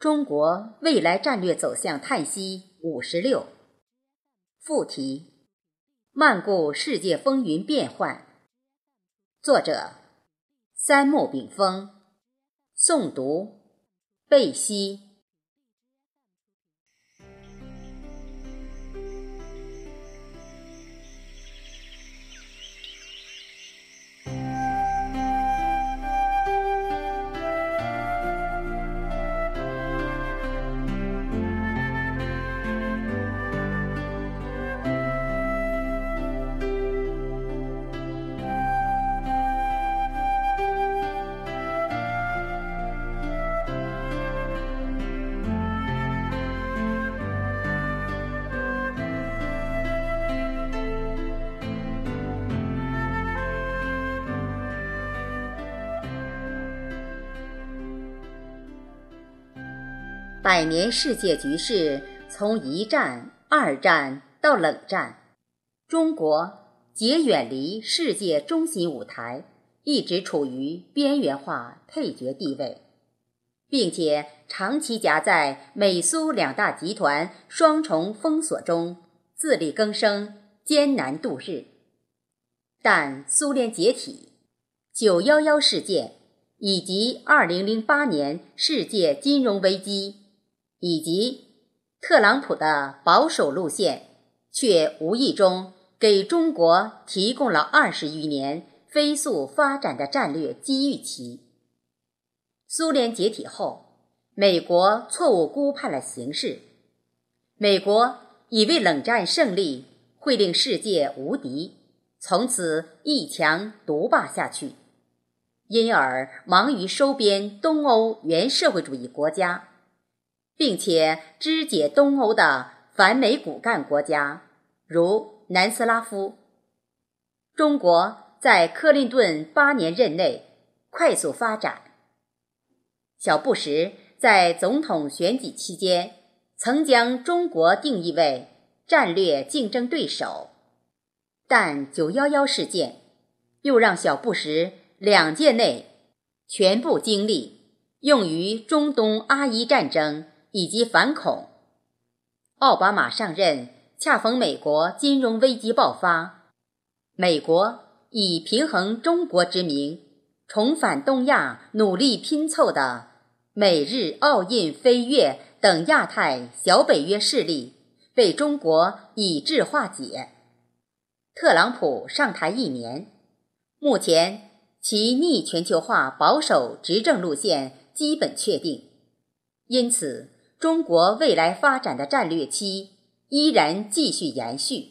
中国未来战略走向叹息五十六。副题：漫顾世界风云变幻。作者：三木炳峰。诵读：贝西。百年世界局势从一战、二战到冷战，中国皆远离世界中心舞台，一直处于边缘化配角地位，并且长期夹在美苏两大集团双重封锁中自力更生，艰难度日。但苏联解体、九幺幺事件以及二零零八年世界金融危机。以及特朗普的保守路线，却无意中给中国提供了二十余年飞速发展的战略机遇期。苏联解体后，美国错误估判了形势，美国以为冷战胜利会令世界无敌，从此一强独霸下去，因而忙于收编东欧原社会主义国家。并且肢解东欧的反美骨干国家，如南斯拉夫。中国在克林顿八年任内快速发展。小布什在总统选举期间曾将中国定义为战略竞争对手，但九幺幺事件又让小布什两届内全部精力用于中东阿伊战争。以及反恐。奥巴马上任，恰逢美国金融危机爆发，美国以平衡中国之名，重返东亚，努力拼凑的美日澳印菲越等亚太小北约势力，被中国以智化解。特朗普上台一年，目前其逆全球化保守执政路线基本确定，因此。中国未来发展的战略期依然继续延续。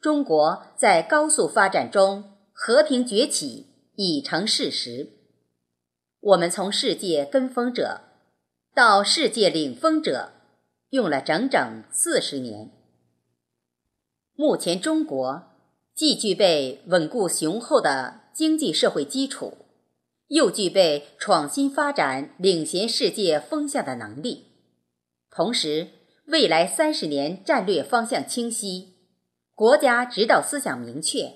中国在高速发展中和平崛起已成事实。我们从世界跟风者到世界领风者，用了整整四十年。目前，中国既具备稳固雄厚的经济社会基础，又具备创新发展、领衔世界风向的能力。同时，未来三十年战略方向清晰，国家指导思想明确，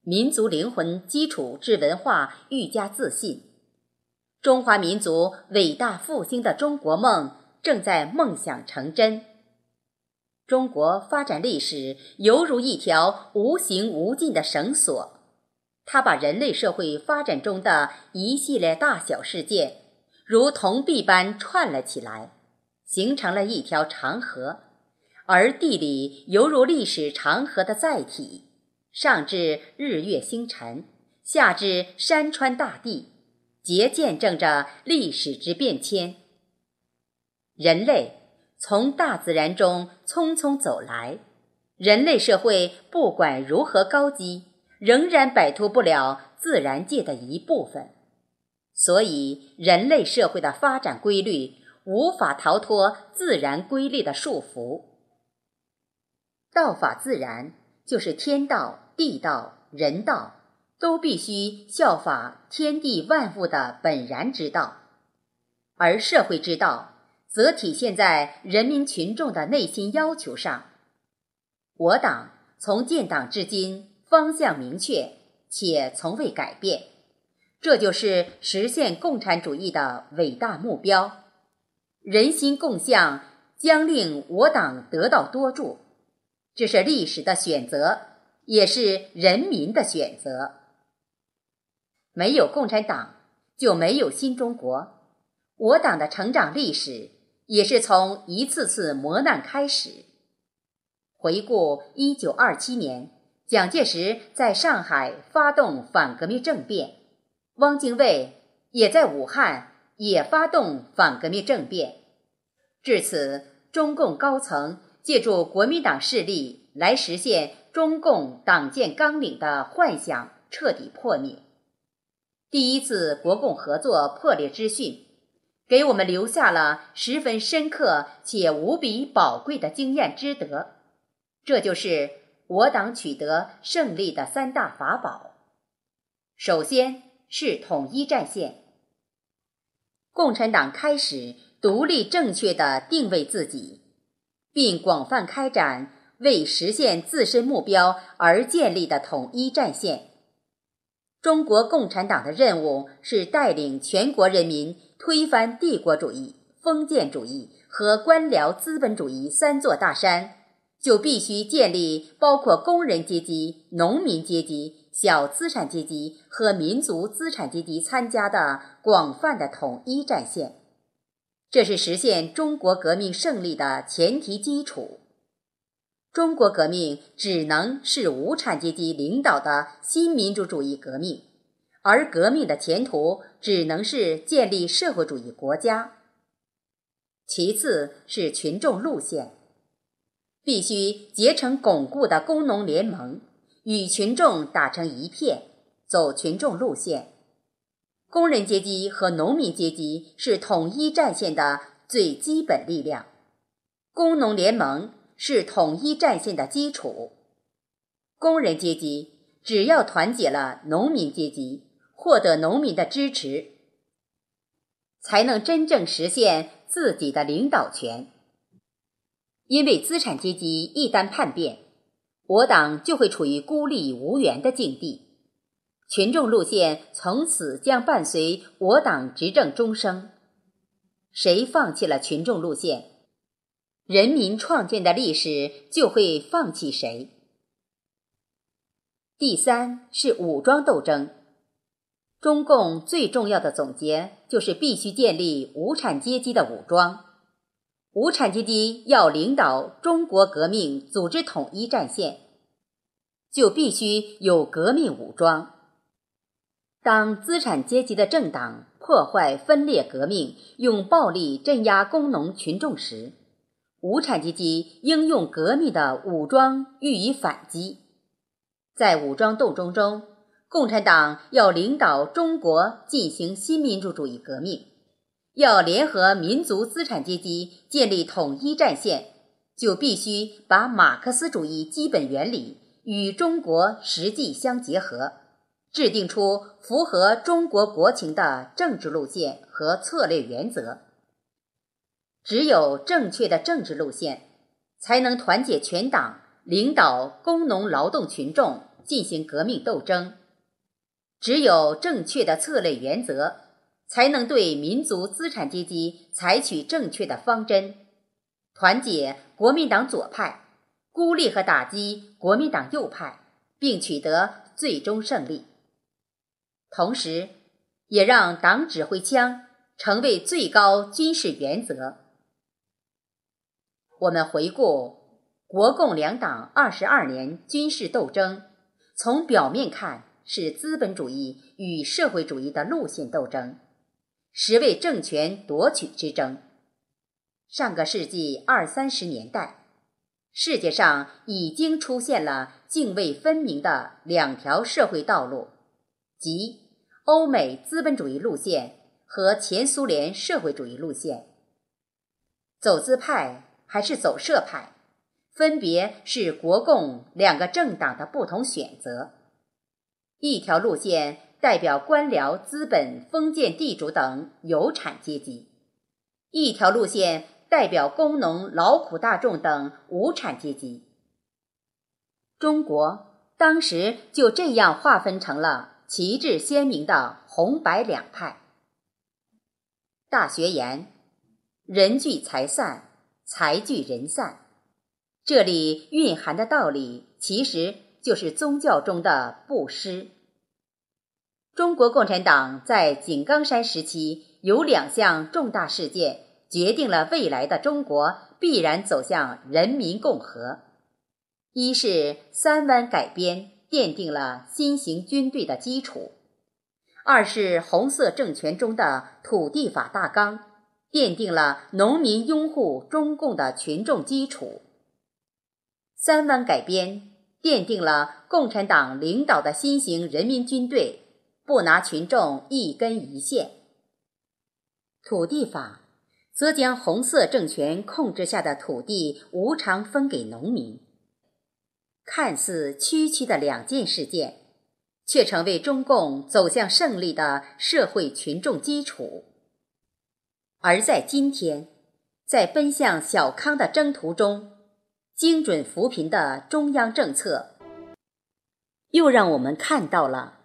民族灵魂基础之文化愈加自信，中华民族伟大复兴的中国梦正在梦想成真。中国发展历史犹如一条无形无尽的绳索，它把人类社会发展中的一系列大小事件，如铜币般串了起来。形成了一条长河，而地理犹如历史长河的载体，上至日月星辰，下至山川大地，皆见证着历史之变迁。人类从大自然中匆匆走来，人类社会不管如何高级，仍然摆脱不了自然界的一部分。所以，人类社会的发展规律。无法逃脱自然规律的束缚。道法自然，就是天道、地道、人道都必须效法天地万物的本然之道，而社会之道则体现在人民群众的内心要求上。我党从建党至今，方向明确且从未改变，这就是实现共产主义的伟大目标。人心共向将令我党得到多助，这是历史的选择，也是人民的选择。没有共产党，就没有新中国。我党的成长历史也是从一次次磨难开始。回顾一九二七年，蒋介石在上海发动反革命政变，汪精卫也在武汉也发动反革命政变。至此，中共高层借助国民党势力来实现中共党建纲领的幻想彻底破灭。第一次国共合作破裂之讯，给我们留下了十分深刻且无比宝贵的经验之得。这就是我党取得胜利的三大法宝。首先是统一战线。共产党开始独立正确的定位自己，并广泛开展为实现自身目标而建立的统一战线。中国共产党的任务是带领全国人民推翻帝国主义、封建主义和官僚资本主义三座大山。就必须建立包括工人阶级、农民阶级、小资产阶级和民族资产阶级参加的广泛的统一战线，这是实现中国革命胜利的前提基础。中国革命只能是无产阶级领导的新民主主义革命，而革命的前途只能是建立社会主义国家。其次是群众路线。必须结成巩固的工农联盟，与群众打成一片，走群众路线。工人阶级和农民阶级是统一战线的最基本力量，工农联盟是统一战线的基础。工人阶级只要团结了农民阶级，获得农民的支持，才能真正实现自己的领导权。因为资产阶级一旦叛变，我党就会处于孤立无援的境地。群众路线从此将伴随我党执政终生。谁放弃了群众路线，人民创建的历史就会放弃谁。第三是武装斗争。中共最重要的总结就是必须建立无产阶级的武装。无产阶级要领导中国革命，组织统一战线，就必须有革命武装。当资产阶级的政党破坏分裂革命，用暴力镇压工农群众时，无产阶级应用革命的武装予以反击。在武装斗争中，共产党要领导中国进行新民主主义革命。要联合民族资产阶级建立统一战线，就必须把马克思主义基本原理与中国实际相结合，制定出符合中国国情的政治路线和策略原则。只有正确的政治路线，才能团结全党，领导工农劳动群众进行革命斗争。只有正确的策略原则。才能对民族资产阶级采取正确的方针，团结国民党左派，孤立和打击国民党右派，并取得最终胜利。同时，也让党指挥枪成为最高军事原则。我们回顾国共两党二十二年军事斗争，从表面看是资本主义与社会主义的路线斗争。实为政权夺取之争。上个世纪二三十年代，世界上已经出现了泾渭分明的两条社会道路，即欧美资本主义路线和前苏联社会主义路线。走资派还是走社派，分别是国共两个政党的不同选择。一条路线。代表官僚、资本、封建地主等有产阶级，一条路线代表工农、劳苦大众等无产阶级。中国当时就这样划分成了旗帜鲜明的红白两派。大学言：人聚财散，财聚人散。这里蕴含的道理，其实就是宗教中的布施。中国共产党在井冈山时期有两项重大事件，决定了未来的中国必然走向人民共和。一是三湾改编，奠定了新型军队的基础；二是红色政权中的土地法大纲，奠定了农民拥护中共的群众基础。三湾改编奠定了共产党领导的新型人民军队不拿群众一根一线。土地法则将红色政权控制下的土地无偿分给农民。看似区区的两件事件，却成为中共走向胜利的社会群众基础。而在今天，在奔向小康的征途中。精准扶贫的中央政策，又让我们看到了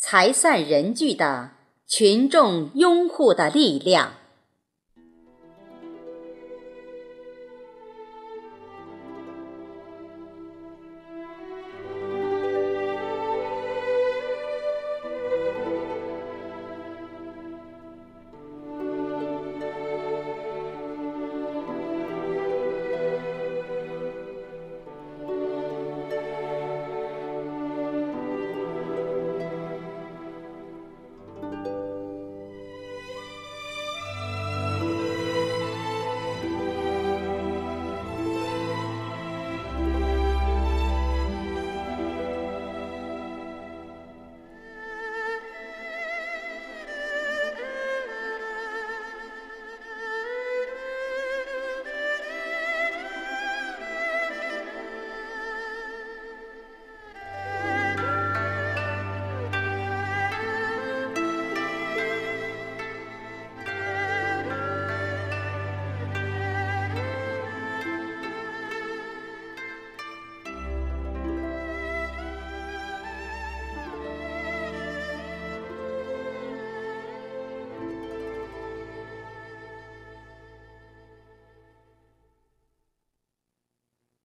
财散人聚的群众拥护的力量。